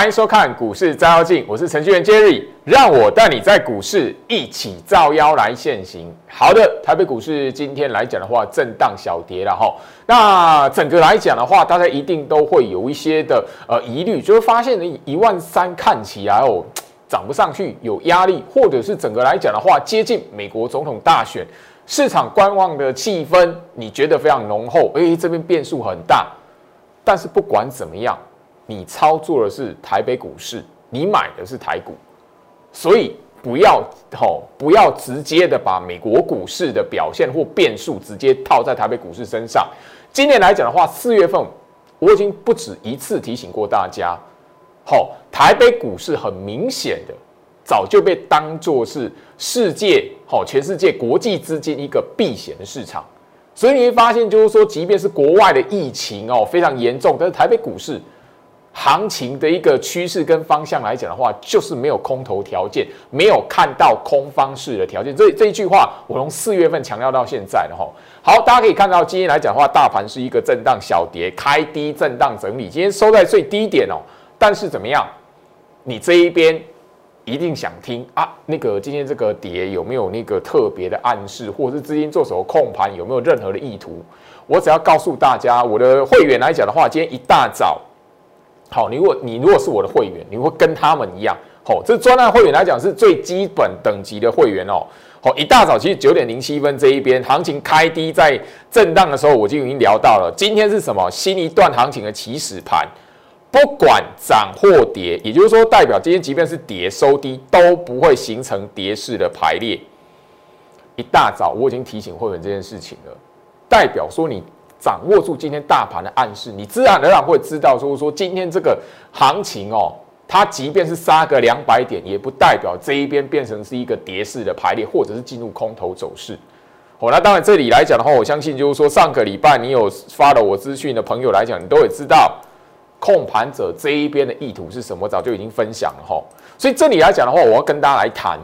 欢迎收看股市照妖镜，我是程序员 Jerry，让我带你在股市一起照妖来现行。好的，台北股市今天来讲的话，震荡小跌了哈。那整个来讲的话，大家一定都会有一些的呃疑虑，就是发现呢一万三看起来哦涨不上去，有压力，或者是整个来讲的话，接近美国总统大选，市场观望的气氛，你觉得非常浓厚，哎，这边变数很大。但是不管怎么样。你操作的是台北股市，你买的是台股，所以不要吼，不要直接的把美国股市的表现或变数直接套在台北股市身上。今年来讲的话，四月份我已经不止一次提醒过大家，好，台北股市很明显的早就被当作是世界好全世界国际资金一个避险的市场，所以你会发现，就是说，即便是国外的疫情哦非常严重，但是台北股市。行情的一个趋势跟方向来讲的话，就是没有空头条件，没有看到空方式的条件。这这一句话，我从四月份强调到现在了哈。好，大家可以看到，今天来讲的话，大盘是一个震荡小跌，开低震荡整理，今天收在最低点哦。但是怎么样？你这一边一定想听啊？那个今天这个跌有没有那个特别的暗示，或者是资金做手控盘有没有任何的意图？我只要告诉大家，我的会员来讲的话，今天一大早。好，你如果你如果是我的会员，你会跟他们一样。好，这专案会员来讲是最基本等级的会员哦。好，一大早其实九点零七分这一边行情开低在震荡的时候，我就已经聊到了。今天是什么新一段行情的起始盘？不管涨或跌，也就是说代表今天即便是跌收低都不会形成跌势的排列。一大早我已经提醒会员这件事情了，代表说你。掌握住今天大盘的暗示，你自然而然会知道，就是说今天这个行情哦，它即便是杀个两百点，也不代表这一边变成是一个跌势的排列，或者是进入空头走势。哦，那当然这里来讲的话，我相信就是说上个礼拜你有发了我资讯的朋友来讲，你都会知道控盘者这一边的意图是什么，早就已经分享了哈。所以这里来讲的话，我要跟大家来谈。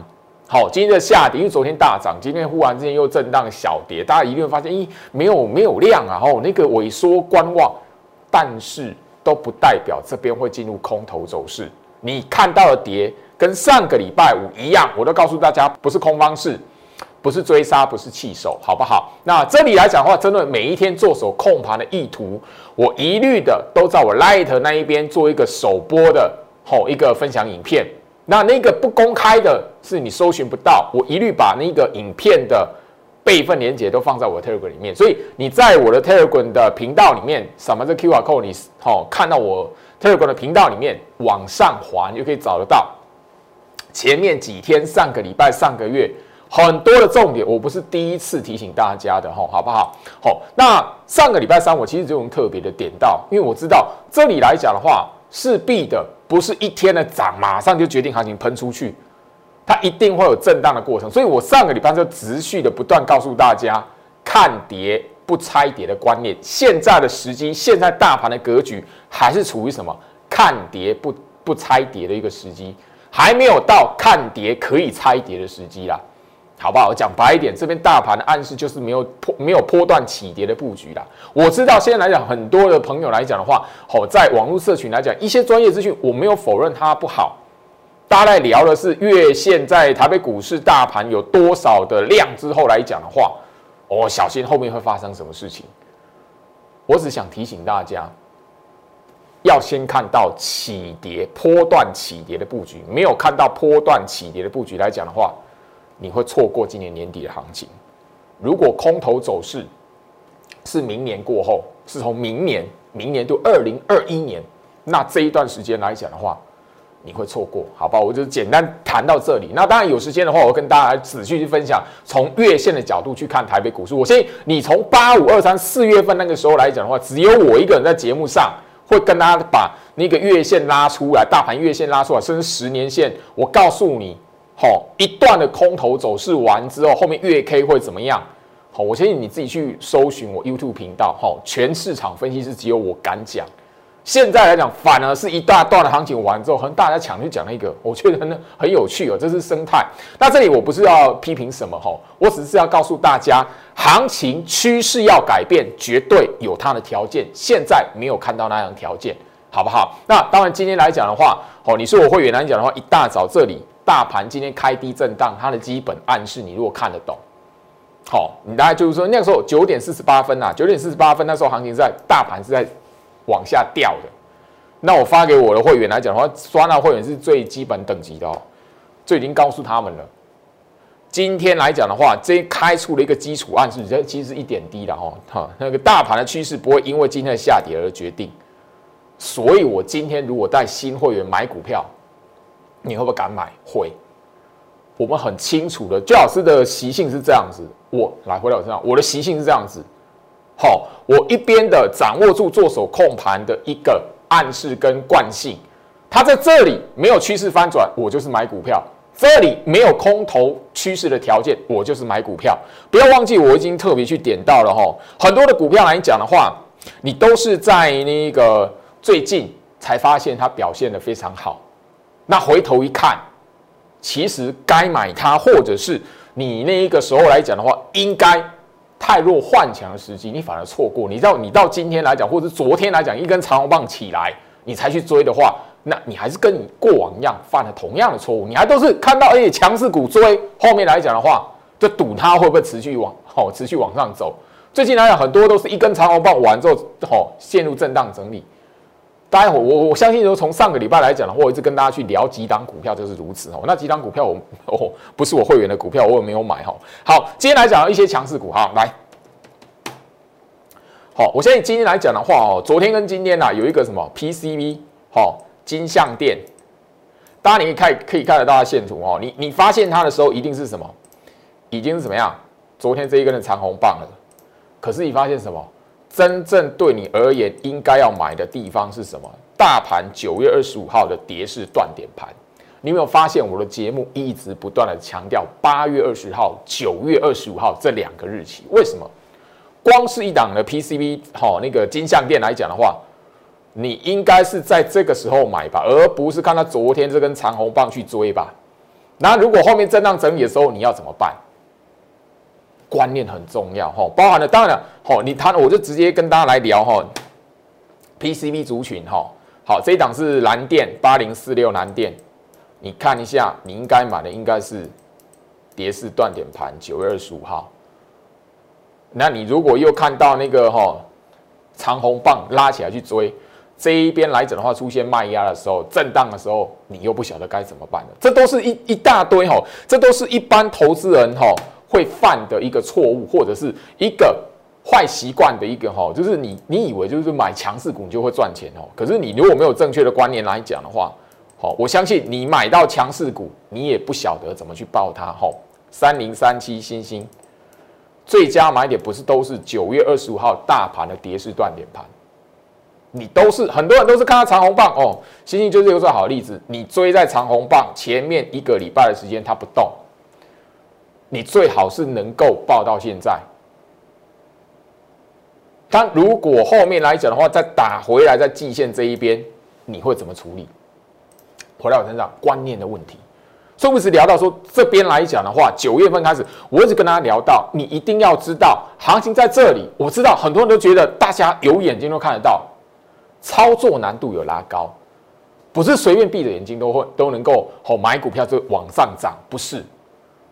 好，今天的下跌，因为昨天大涨，今天忽然之间又震荡小跌，大家一定会发现，咦，没有没有量啊，哦，那个萎缩观望，但是都不代表这边会进入空头走势。你看到的跌跟上个礼拜五一样，我都告诉大家，不是空方式，不是追杀，不是弃手，好不好？那这里来讲的话，针对每一天做手控盘的意图，我一律的都在我 Light 那一边做一个首播的，好一个分享影片。那那个不公开的是你搜寻不到，我一律把那个影片的备份连接都放在我的 Telegram 里面，所以你在我的 Telegram 的频道里面什么这 QR code，你好看到我 Telegram 的频道里面往上滑，你就可以找得到前面几天、上个礼拜、上个月很多的重点，我不是第一次提醒大家的哈，好不好？好，那上个礼拜三我其实就用特别的点到，因为我知道这里来讲的话，势必的。不是一天的涨，马上就决定行情喷出去，它一定会有震荡的过程。所以我上个礼拜就持续的不断告诉大家，看跌不拆跌的观念。现在的时机，现在大盘的格局还是处于什么？看跌不不拆跌的一个时机，还没有到看跌可以拆跌的时机啦。好不好？我讲白一点，这边大盘的暗示就是没有破没有波段起跌的布局啦。我知道现在来讲，很多的朋友来讲的话，好，在网络社群来讲，一些专业资讯我没有否认它不好。大家在聊的是月线在台北股市大盘有多少的量之后来讲的话，哦，小心后面会发生什么事情。我只想提醒大家，要先看到起跌波段起跌的布局，没有看到波段起跌的布局来讲的话。你会错过今年年底的行情。如果空头走势是明年过后，是从明年、明年就二零二一年，那这一段时间来讲的话，你会错过，好吧？我就简单谈到这里。那当然有时间的话，我跟大家仔细去分享，从月线的角度去看台北股市。我相信你从八五二三四月份那个时候来讲的话，只有我一个人在节目上会跟大家把那个月线拉出来，大盘月线拉出来，甚至十年线，我告诉你。好，一段的空头走势完之后，后面月 K 会怎么样？好，我相信你自己去搜寻我 YouTube 频道。好，全市场分析师只有我敢讲。现在来讲，反而是一大段的行情完之后，和大家抢去讲那个，我觉得很很有趣哦，这是生态。那这里我不是要批评什么哈，我只是要告诉大家，行情趋势要改变，绝对有它的条件。现在没有看到那样条件，好不好？那当然，今天来讲的话，哦，你是我会员来讲的话，一大早这里大盘今天开低震荡，它的基本暗示你如果看得懂，好，你大概就是说那个时候九点四十八分呐，九点四十八分那时候行情在大盘是在往下掉的。那我发给我的会员来讲的话，刷那会员是最基本等级的哦，就已经告诉他们了。今天来讲的话，这开出了一个基础暗示，这其实是一点低的哦，哈，那个大盘的趋势不会因为今天的下跌而决定。所以我今天如果带新会员买股票，你会不会敢买？会。我们很清楚的，最老师的习性是这样子。我来回到我身上，我的习性是这样子。好，我一边的掌握住做手控盘的一个暗示跟惯性，它在这里没有趋势翻转，我就是买股票。这里没有空头趋势的条件，我就是买股票。不要忘记，我已经特别去点到了哈，很多的股票来讲的话，你都是在那个最近才发现它表现的非常好。那回头一看，其实该买它，或者是你那一个时候来讲的话，应该太弱换强的时机，你反而错过。你到你到今天来讲，或者昨天来讲，一根长红棒起来，你才去追的话。那你还是跟你过往一样犯了同样的错误，你还都是看到哎强势股追，后面来讲的话，就赌它会不会持续往好持续往上走。最近来讲，很多都是一根长红棒完之后，好陷入震荡整理。大家我我我相信，说从上个礼拜来讲的话，我一直跟大家去聊几档股票就是如此哦。那几档股票我哦不是我会员的股票，我也没有买哈。好，今天来讲一些强势股哈，来，好，我相信今天来讲的话哦，昨天跟今天呐有一个什么 PCB 好。金相店，大家你可以看可以看得到它线图哦。你你发现它的时候，一定是什么？已经是怎么样？昨天这一根的长红棒了。可是你发现什么？真正对你而言应该要买的地方是什么？大盘九月二十五号的跌势断点盘。你有没有发现我的节目一直不断的强调八月二十号、九月二十五号这两个日期？为什么？光是一档的 PCB 好那个金相店来讲的话。你应该是在这个时候买吧，而不是看到昨天这根长红棒去追吧。那如果后面震荡整理的时候，你要怎么办？观念很重要哈，包含了当然了，好，你他我就直接跟大家来聊哈，PCB 族群哈，好，这一档是蓝电八零四六蓝电，你看一下，你应该买的应该是跌势断点盘九月二十五号。那你如果又看到那个哈长红棒拉起来去追。这一边来讲的话，出现卖压的时候，震荡的时候，你又不晓得该怎么办了。这都是一一大堆哈，这都是一般投资人哈会犯的一个错误，或者是一个坏习惯的一个哈，就是你你以为就是买强势股你就会赚钱哦，可是你如果没有正确的观念来讲的话，好，我相信你买到强势股，你也不晓得怎么去报它哈。三零三七星星，最佳买点不是都是九月二十五号大盘的跌势断点盘。你都是很多人都是看到长红棒哦，星星就是一个最好的例子。你追在长红棒前面一个礼拜的时间，它不动，你最好是能够报到现在。但如果后面来讲的话，再打回来在季线这一边，你会怎么处理？回到我身上，观念的问题。所以我一直聊到说，这边来讲的话，九月份开始，我一直跟大家聊到，你一定要知道行情在这里。我知道很多人都觉得，大家有眼睛都看得到。操作难度有拉高，不是随便闭着眼睛都会都能够好买股票就往上涨，不是。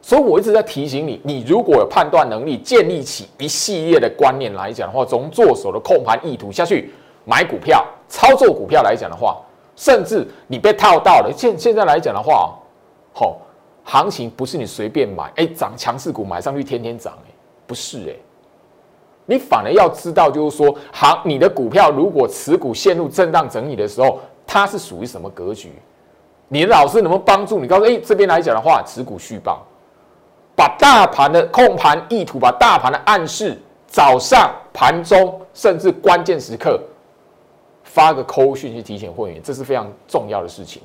所以我一直在提醒你，你如果有判断能力，建立起一系列的观念来讲的话，从做手的控盘意图下去买股票、操作股票来讲的话，甚至你被套到了，现现在来讲的话，好，行情不是你随便买，哎，涨强势股买上去天天涨，哎，不是，哎。你反而要知道，就是说，行，你的股票如果持股陷入震荡整理的时候，它是属于什么格局？你的老师能不能帮助你？告诉哎，这边来讲的话，持股续报，把大盘的控盘意图，把大盘的暗示，早上、盘中，甚至关键时刻发个扣讯去提醒会员，这是非常重要的事情。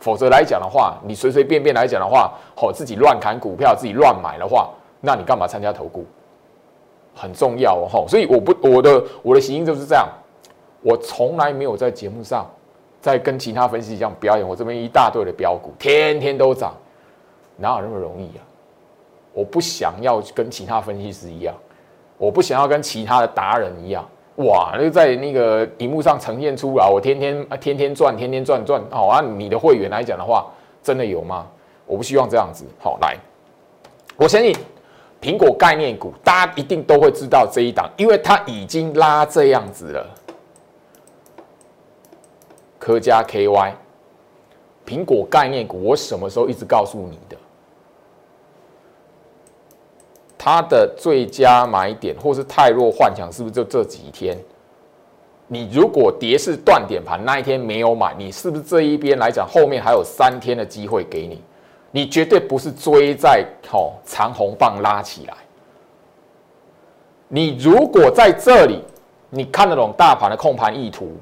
否则来讲的话，你随随便便来讲的话，好，自己乱砍股票，自己乱买的话，那你干嘛参加投顾？很重要哦，所以我不我的我的习性就是这样，我从来没有在节目上在跟其他分析一样表演，我这边一大堆的标股天天都涨，哪有那么容易啊？我不想要跟其他分析师一样，我不想要跟其他的达人一样，哇，那个在那个荧幕上呈现出来，我天天啊天天赚，天天赚赚，好啊！你的会员来讲的话，真的有吗？我不希望这样子。好，来，我相信苹果概念股，大家一定都会知道这一档，因为它已经拉这样子了。科加 KY，苹果概念股，我什么时候一直告诉你的？它的最佳买点，或是太弱幻想，是不是就这几天？你如果跌势断点盘那一天没有买，你是不是这一边来讲，后面还有三天的机会给你？你绝对不是追在吼长红棒拉起来。你如果在这里，你看得懂大盘的控盘意图，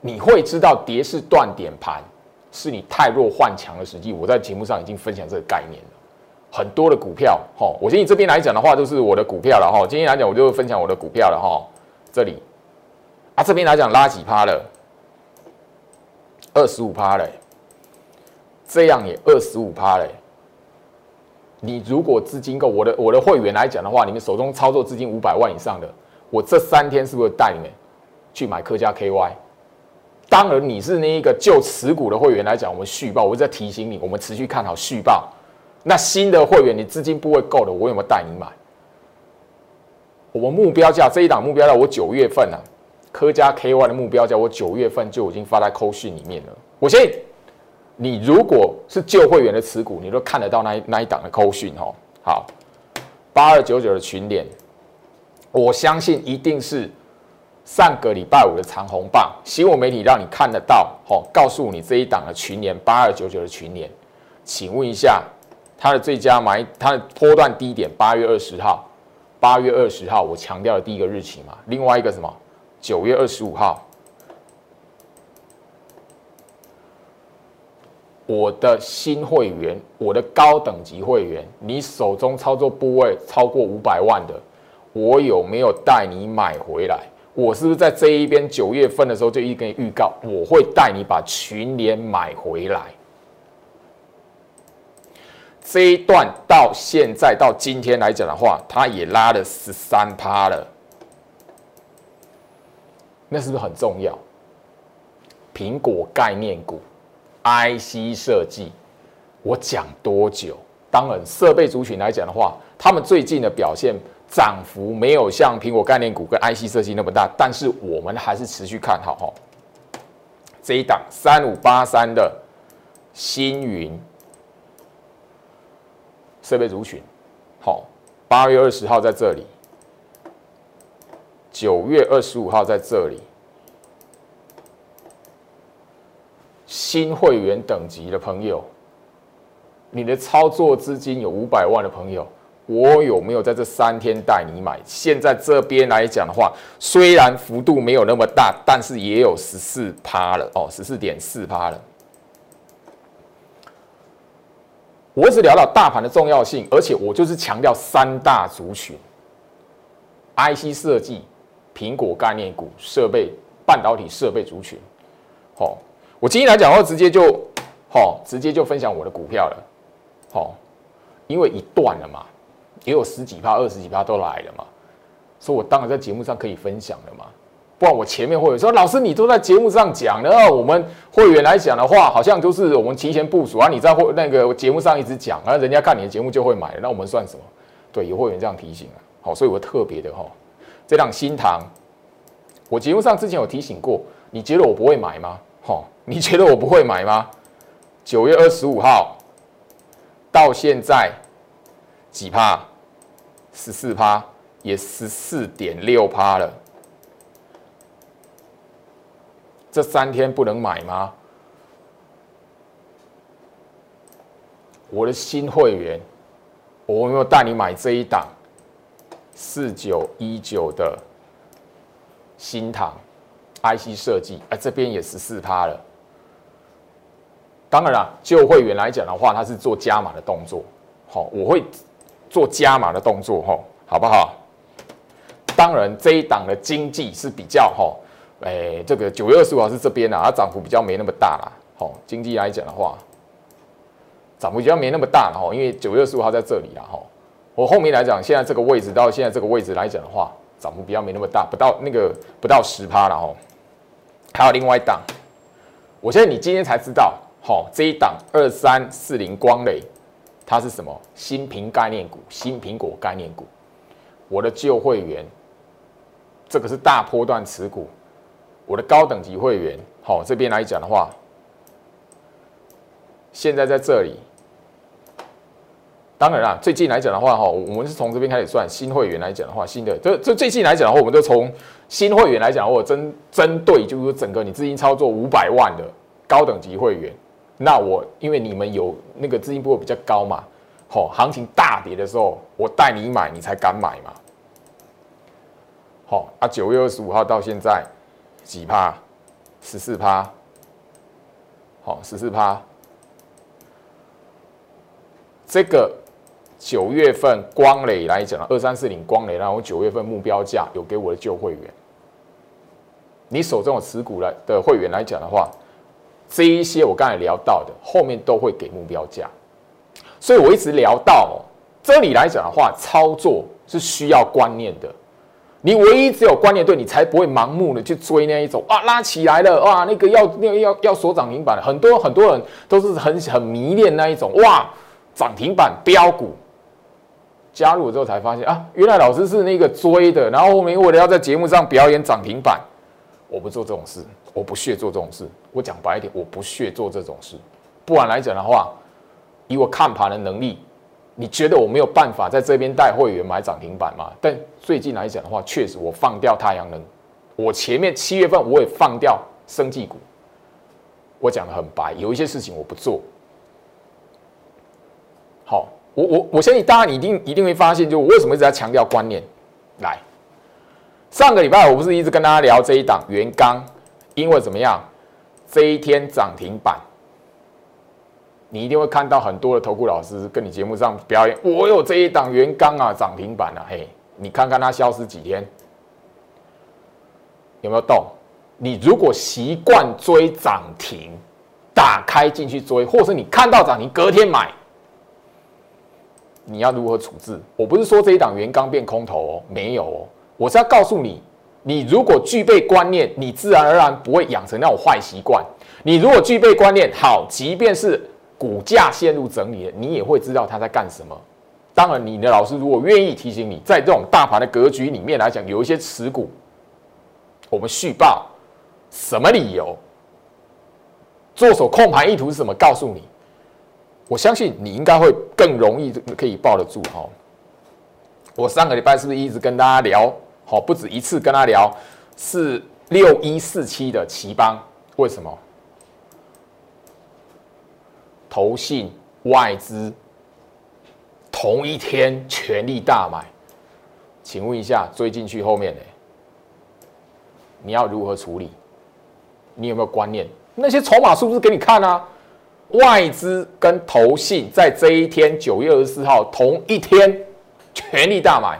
你会知道跌势断点盘是你太弱换强的时机。我在节目上已经分享这个概念了。很多的股票，哈，我建议这边来讲的话，都是我的股票了，哈。今天来讲，我就分享我的股票了，哈。这里，啊，这边来讲拉几趴了，二十五趴嘞，这样也二十五趴嘞。你如果资金够，我的我的会员来讲的话，你们手中操作资金五百万以上的，我这三天是不是带你们去买科家 KY？当然，你是那一个就持股的会员来讲，我们续报，我在提醒你，我们持续看好续报。那新的会员，你资金不会够的，我有没有带你买？我们目标价这一档目标价，我九月份啊，科家 KY 的目标价，我九月份就已经发在扣讯里面了。我相信你如果是旧会员的持股，你都看得到那一那一档的扣讯哦。好，八二九九的群联，我相信一定是上个礼拜五的长红棒，新闻媒体让你看得到哦，告诉你这一档的群联八二九九的群联，请问一下。它的最佳买，它的波段低点八月二十号，八月二十号我强调的第一个日期嘛。另外一个什么？九月二十五号，我的新会员，我的高等级会员，你手中操作部位超过五百万的，我有没有带你买回来？我是不是在这一边九月份的时候就一根预告，我会带你把群联买回来？这一段到现在到今天来讲的话，它也拉了十三趴了，那是不是很重要？苹果概念股、IC 设计，我讲多久？当然，设备族群来讲的话，他们最近的表现涨幅没有像苹果概念股跟 IC 设计那么大，但是我们还是持续看好哈。这一档三五八三的星云。设备族群，好，八月二十号在这里，九月二十五号在这里。新会员等级的朋友，你的操作资金有五百万的朋友，我有没有在这三天带你买？现在这边来讲的话，虽然幅度没有那么大，但是也有十四趴了哦，十四点四趴了。我只聊到大盘的重要性，而且我就是强调三大族群：IC 设计、苹果概念股、设备半导体设备族群。好，我今天来讲的话，直接就好，直接就分享我的股票了。好，因为一段了嘛，也有十几趴、二十几趴都来了嘛，所以我当然在节目上可以分享了嘛。不然我前面会员说，老师你都在节目上讲了，我们会员来讲的话，好像就是我们提前部署啊。你在会那个节目上一直讲，然后人家看你的节目就会买，那我们算什么？对，有会员这样提醒啊。好，所以我特别的哈，这档新塘，我节目上之前有提醒过，你觉得我不会买吗？哈，你觉得我不会买吗？九月二十五号到现在几趴？十四趴，也十四点六趴了。这三天不能买吗？我的新会员，我有没有带你买这一档四九一九的新塘 IC 设计？哎，这边也十四趴了。当然了，就会员来讲的话，他是做加码的动作。好，我会做加码的动作，哈，好不好？当然，这一档的经济是比较哈。哎，这个九月二十五号是这边啊，它涨幅比较没那么大啦。好，经济来讲的话，涨幅比较没那么大了哈，因为九月二十五号在这里啦哈。我后面来讲，现在这个位置到现在这个位置来讲的话，涨幅比较没那么大，不到那个不到十趴了哦。还有另外一档，我现在你今天才知道，好这一档二三四零光磊，它是什么新苹概念股、新苹果概念股。我的旧会员，这个是大波段持股，我的高等级会员，好这边来讲的话，现在在这里。当然啦，最近来讲的话，哈，我们是从这边开始算新会员来讲的话，新的这这最近来讲的话，我们都从新会员来讲，或针针对就是整个你资金操作五百万的高等级会员，那我因为你们有那个资金波比较高嘛，好，行情大跌的时候，我带你买，你才敢买嘛。好啊，九月二十五号到现在几趴？十四趴。好，十四趴。这个。九月份光磊来讲二三四零光磊，然后九月份目标价有给我的旧会员，你手中有持股来的会员来讲的话，这一些我刚才聊到的，后面都会给目标价，所以我一直聊到这里来讲的话，操作是需要观念的，你唯一只有观念对，你才不会盲目的去追那一种啊拉起来了哇，那个要那个要要锁涨停板，很多很多人都是很很迷恋那一种哇涨停板标股。加入之后才发现啊，原来老师是那个追的，然后后面为了要在节目上表演涨停板，我不做这种事，我不屑做这种事。我讲白一点，我不屑做这种事。不然来讲的话，以我看盘的能力，你觉得我没有办法在这边带会员买涨停板吗？但最近来讲的话，确实我放掉太阳能，我前面七月份我也放掉生技股。我讲的很白，有一些事情我不做。好。我我我相信大家一定一定会发现，就我为什么一直在强调观念。来，上个礼拜我不是一直跟大家聊这一档元刚，因为怎么样，这一天涨停板，你一定会看到很多的投顾老师跟你节目上表演，我有这一档原刚啊，涨停板啊，嘿，你看看它消失几天，有没有动？你如果习惯追涨停，打开进去追，或是你看到涨停隔天买。你要如何处置？我不是说这一档原刚变空头哦，没有哦，我是要告诉你，你如果具备观念，你自然而然不会养成那种坏习惯。你如果具备观念，好，即便是股价陷入整理，你也会知道他在干什么。当然，你的老师如果愿意提醒你，在这种大盘的格局里面来讲，有一些持股，我们续报，什么理由？做手控盘意图是什么？告诉你。我相信你应该会更容易可以抱得住哈。我上个礼拜是不是一直跟大家聊？好，不止一次跟他聊，是六一四七的奇邦，为什么？投信外资同一天全力大买，请问一下，追进去后面呢？你要如何处理？你有没有观念？那些筹码是不是给你看啊？外资跟投信在这一天九月二十四号同一天全力大买，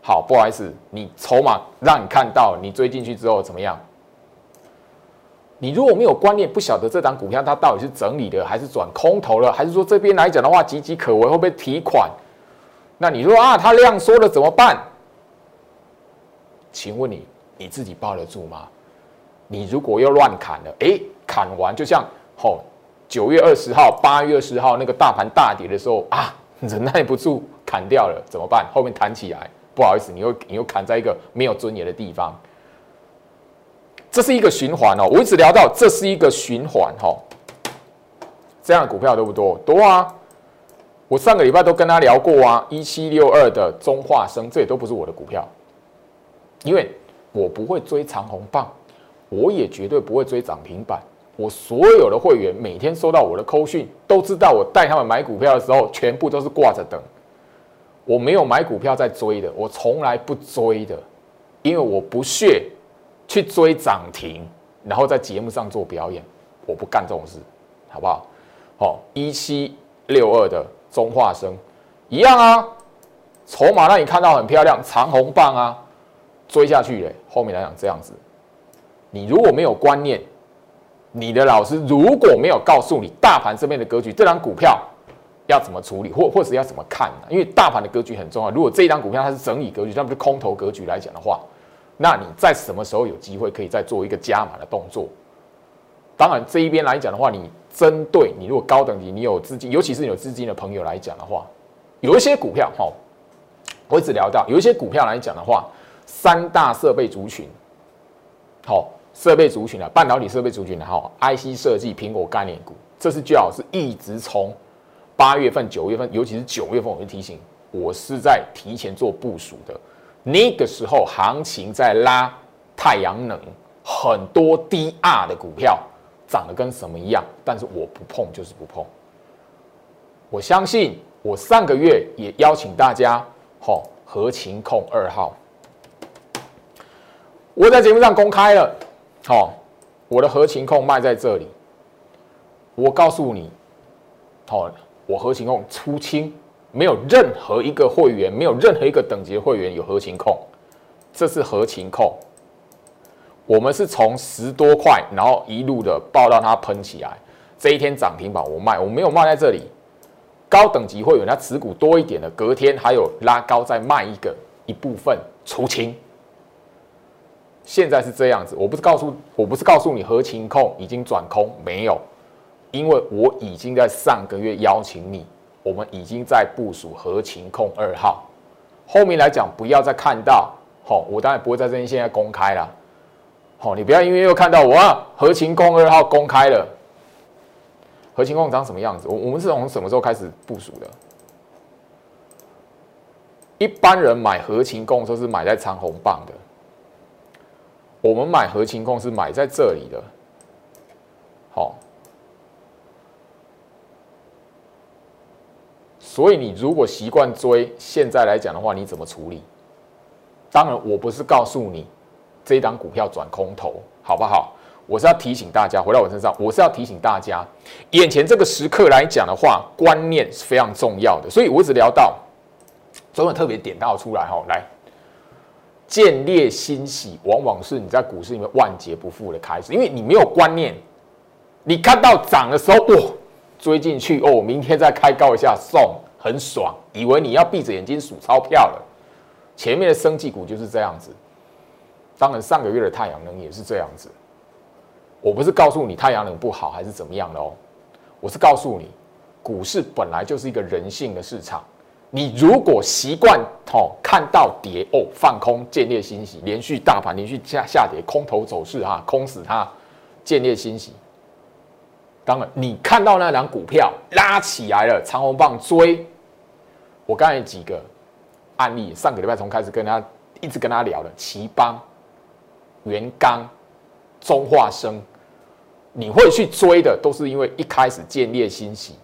好，不好意思，你筹码让你看到，你追进去之后怎么样？你如果没有观念，不晓得这档股票它到底是整理的，还是转空头了，还是说这边来讲的话岌岌可危，会不会提款？那你说啊，它量缩了怎么办？请问你你自己抱得住吗？你如果又乱砍了，哎，砍完就像吼。九月二十号、八月二十号那个大盘大跌的时候啊，忍耐不住砍掉了，怎么办？后面弹起来，不好意思，你又你又砍在一个没有尊严的地方。这是一个循环哦，我一直聊到这是一个循环哈。这样的股票多不多？多啊！我上个礼拜都跟他聊过啊，一七六二的中化生，这也都不是我的股票，因为我不会追长红棒，我也绝对不会追涨停板。我所有的会员每天收到我的扣讯，都知道我带他们买股票的时候，全部都是挂着等。我没有买股票在追的，我从来不追的，因为我不屑去追涨停，然后在节目上做表演，我不干这种事，好不好？好，一七六二的中化生一样啊，筹码让你看到很漂亮，长红棒啊，追下去嘞。后面来讲这样子，你如果没有观念。你的老师如果没有告诉你大盘这边的格局，这张股票要怎么处理，或或者要怎么看？因为大盘的格局很重要。如果这一张股票它是整理格局，那不是空头格局来讲的话，那你在什么时候有机会可以再做一个加码的动作？当然，这一边来讲的话，你针对你如果高等级，你有资金，尤其是有资金的朋友来讲的话，有一些股票哈，我一直聊到有一些股票来讲的话，三大设备族群，好，设备族群啊，半导体设备族群的哈，IC 设计、苹果概念股，这是最好是一直从八月份、九月份，尤其是九月份，我就提醒，我是在提前做部署的，那个时候行情在拉太阳能，很多低 R 的股票。长得跟什么一样，但是我不碰就是不碰。我相信我上个月也邀请大家，吼，合情控二号，我在节目上公开了，好，我的合情控卖在这里。我告诉你，好，我合情控出清，没有任何一个会员，没有任何一个等级会员有合情控，这是合情控。我们是从十多块，然后一路的爆到它喷起来，这一天涨停板我卖，我没有卖在这里。高等级会员他持股多一点的，隔天还有拉高再卖一个一部分出清。现在是这样子，我不是告诉我不是告诉你合情控已经转空没有，因为我已经在上个月邀请你，我们已经在部署核情控二号。后面来讲不要再看到，好，我当然不会在这边现在公开了。好，你不要因为又看到我啊，核情控二号公开了，核情控长什么样子？我我们是从什么时候开始部署的？一般人买核情控都是买在长红棒的，我们买核情控是买在这里的。所以你如果习惯追，现在来讲的话，你怎么处理？当然，我不是告诉你。这一档股票转空头，好不好？我是要提醒大家，回到我身上，我是要提醒大家，眼前这个时刻来讲的话，观念是非常重要的。所以我只聊到，总有特别点到出来哈，来，见猎欣喜，往往是你在股市里面万劫不复的开始，因为你没有观念，你看到涨的时候，哇，追进去哦，明天再开高一下送，很爽，以为你要闭着眼睛数钞票了。前面的生技股就是这样子。当然，上个月的太阳能也是这样子。我不是告诉你太阳能不好还是怎么样的哦，我是告诉你，股市本来就是一个人性的市场。你如果习惯哦看到跌哦放空见猎欣喜，连续大盘连续下下跌，空头走势哈，空死它见猎欣喜。当然，你看到那两股票拉起来了，长红棒追。我刚才几个案例，上个礼拜从开始跟他一直跟他聊的奇邦。元刚、中化生，你会去追的，都是因为一开始见猎欣喜。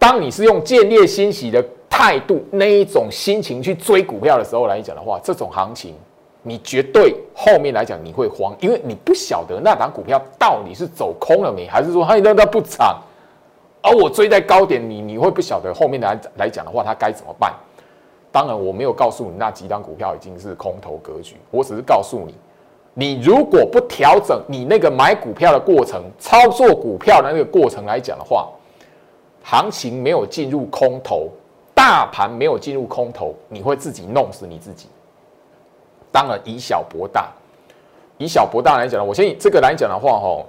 当你是用见猎欣喜的态度，那一种心情去追股票的时候来讲的话，这种行情，你绝对后面来讲你会慌，因为你不晓得那档股票到底是走空了没，还是说它那它不涨，而我追在高点，你你会不晓得后面来来讲的话，它该怎么办？当然，我没有告诉你那几档股票已经是空头格局，我只是告诉你，你如果不调整你那个买股票的过程、操作股票的那个过程来讲的话，行情没有进入空头，大盘没有进入空头，你会自己弄死你自己。当然，以小博大，以小博大来讲呢，我先以这个来讲的话，哈，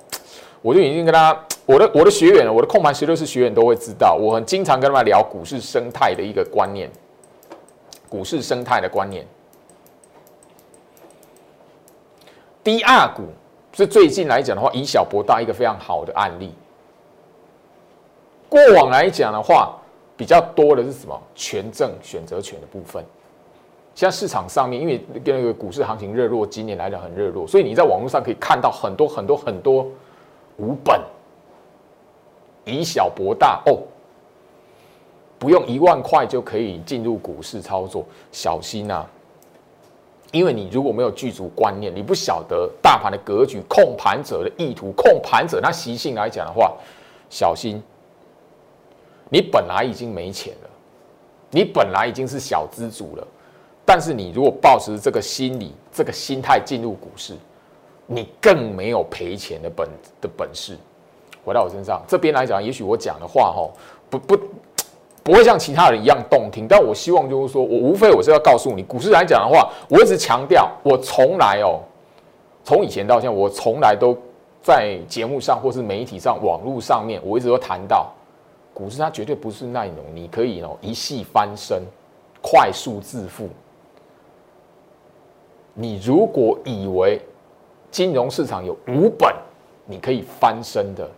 我就已经跟他我的我的学员，我的控盘十六式学员都会知道，我很经常跟他们聊股市生态的一个观念。股市生态的观念，低二股是最近来讲的话，以小博大一个非常好的案例。过往来讲的话，比较多的是什么？权证选择权的部分。现在市场上面，因为跟那个股市行情热络，今年来讲很热络，所以你在网络上可以看到很多很多很多无本以小博大哦。不用一万块就可以进入股市操作，小心呐！因为你如果没有具足观念，你不晓得大盘的格局、控盘者的意图、控盘者那习性来讲的话，小心！你本来已经没钱了，你本来已经是小资主了，但是你如果抱持这个心理、这个心态进入股市，你更没有赔钱的本的本事。回到我身上这边来讲，也许我讲的话哈，不不不会像其他人一样动听，但我希望就是说我无非我是要告诉你，股市来讲的话，我一直强调，我从来哦，从以前到现在，我从来都在节目上或是媒体上、网络上面，我一直都谈到，股市它绝对不是那种你可以哦一系翻身、快速致富。你如果以为金融市场有五本，你可以翻身的，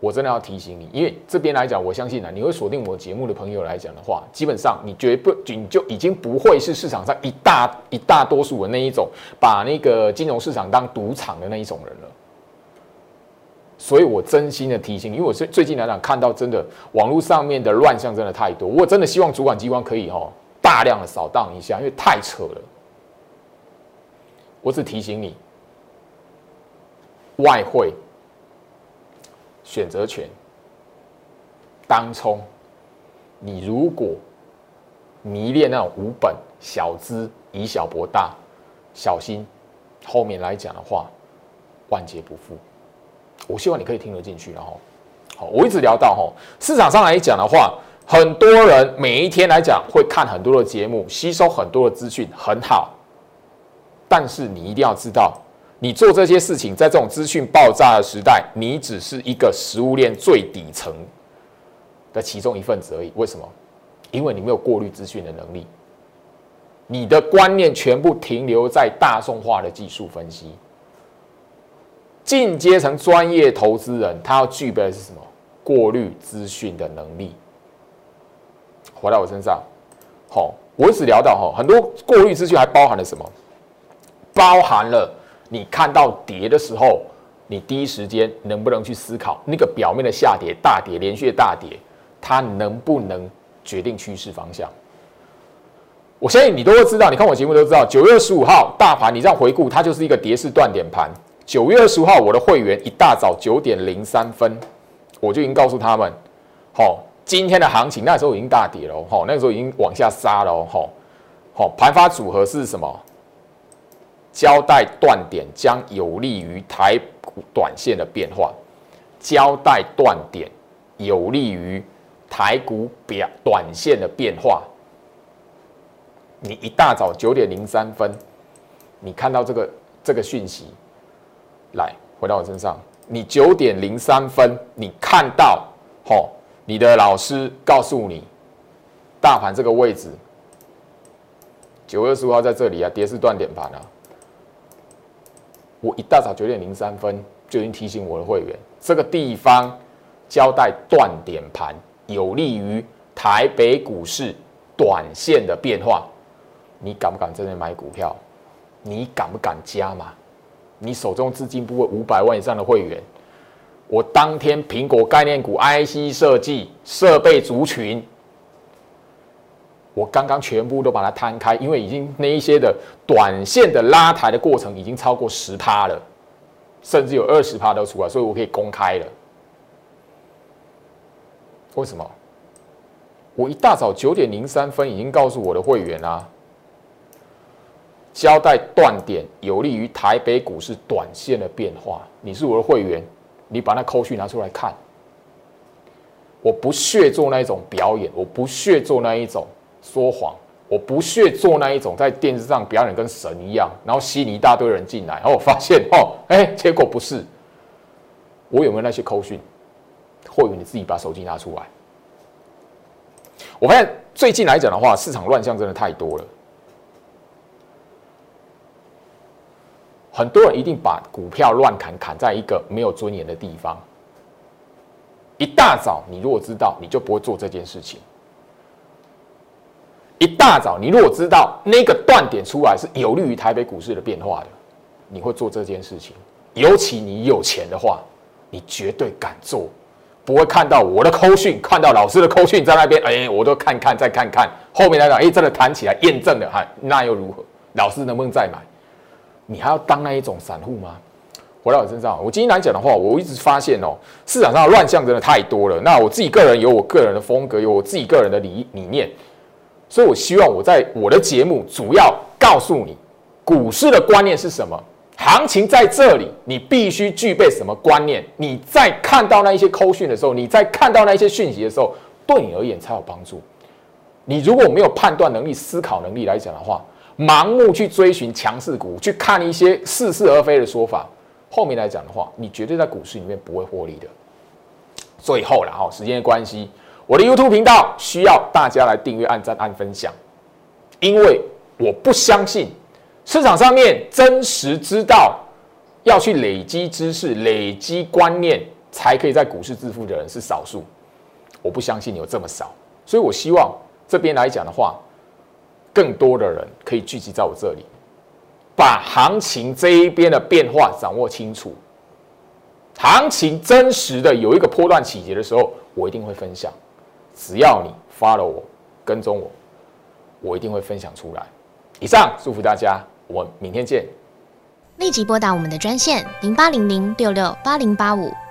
我真的要提醒你，因为这边来讲，我相信啊，你会锁定我节目的朋友来讲的话，基本上你绝不你就已经不会是市场上一大一大多数的那一种，把那个金融市场当赌场的那一种人了。所以我真心的提醒，因为我最最近来讲看到真的网络上面的乱象真的太多，我真的希望主管机关可以哈大量的扫荡一下，因为太扯了。我只提醒你。外汇、选择权、当冲，你如果迷恋那种无本小资，以小博大，小心后面来讲的话，万劫不复。我希望你可以听得进去，然后，好，我一直聊到哈，市场上来讲的话，很多人每一天来讲会看很多的节目，吸收很多的资讯，很好，但是你一定要知道。你做这些事情，在这种资讯爆炸的时代，你只是一个食物链最底层的其中一份子而已。为什么？因为你没有过滤资讯的能力，你的观念全部停留在大众化的技术分析。进阶成专业投资人，他要具备的是什么？过滤资讯的能力。回到我身上，好，我只聊到哈，很多过滤资讯还包含了什么？包含了。你看到跌的时候，你第一时间能不能去思考那个表面的下跌、大跌、连续的大跌，它能不能决定趋势方向？我相信你都会知道，你看我节目都知道，九月十五号大盘，你这样回顾，它就是一个跌势断点盘。九月二十号，我的会员一大早九点零三分，我就已经告诉他们，好，今天的行情那时候已经大跌了，好，那个时候已经往下杀了，好，好，盘发组合是什么？交代断点将有利于台股短线的变化，交代断点有利于台股表短线的变化。你一大早九点零三分，你看到这个这个讯息，来回到我身上，你九点零三分你看到，吼，你的老师告诉你，大盘这个位置，九月十五号在这里啊，跌势断点盘啊。我一大早九点零三分就已经提醒我的会员，这个地方交代断点盘，有利于台北股市短线的变化。你敢不敢在这买股票？你敢不敢加码？你手中资金不会五百万以上的会员，我当天苹果概念股、IC 设计、设备族群。我刚刚全部都把它摊开，因为已经那一些的短线的拉抬的过程已经超过十趴了，甚至有二十趴都出来，所以我可以公开了。为什么？我一大早九点零三分已经告诉我的会员啊，交代断点有利于台北股市短线的变化。你是我的会员，你把那扣序拿出来看。我不屑做那一种表演，我不屑做那一种。说谎，我不屑做那一种在电视上表演跟神一样，然后吸引一大堆人进来，然 后我发现哦，哎，结果不是。我有没有那些扣讯？或许你自己把手机拿出来。我发现最近来讲的话，市场乱象真的太多了，很多人一定把股票乱砍，砍在一个没有尊严的地方。一大早，你如果知道，你就不会做这件事情。一大早，你如果知道那个断点出来是有利于台北股市的变化的，你会做这件事情。尤其你有钱的话，你绝对敢做，不会看到我的扣讯，看到老师的扣讯在那边，哎，我都看看再看看，后面来讲，哎，真的弹起来验证了，哈，那又如何？老师能不能再买？你还要当那一种散户吗？回到我身上，我今天来讲的话，我一直发现哦，市场上的乱象真的太多了。那我自己个人有我个人的风格，有我自己个人的理理念。所以，我希望我在我的节目主要告诉你，股市的观念是什么，行情在这里，你必须具备什么观念？你在看到那一些扣讯的时候，你在看到那一些讯息的时候，对你而言才有帮助。你如果没有判断能力、思考能力来讲的话，盲目去追寻强势股，去看一些似是而非的说法，后面来讲的话，你绝对在股市里面不会获利的。最后了哈，时间的关系，我的 YouTube 频道需要大家来订阅、按赞、按分享，因为我不相信。市场上面真实知道要去累积知识、累积观念，才可以在股市致富的人是少数。我不相信有这么少，所以我希望这边来讲的话，更多的人可以聚集在我这里，把行情这一边的变化掌握清楚。行情真实的有一个波段起跌的时候，我一定会分享。只要你 follow 我、跟踪我，我一定会分享出来。以上，祝福大家。我们明天见。立即拨打我们的专线零八零零六六八零八五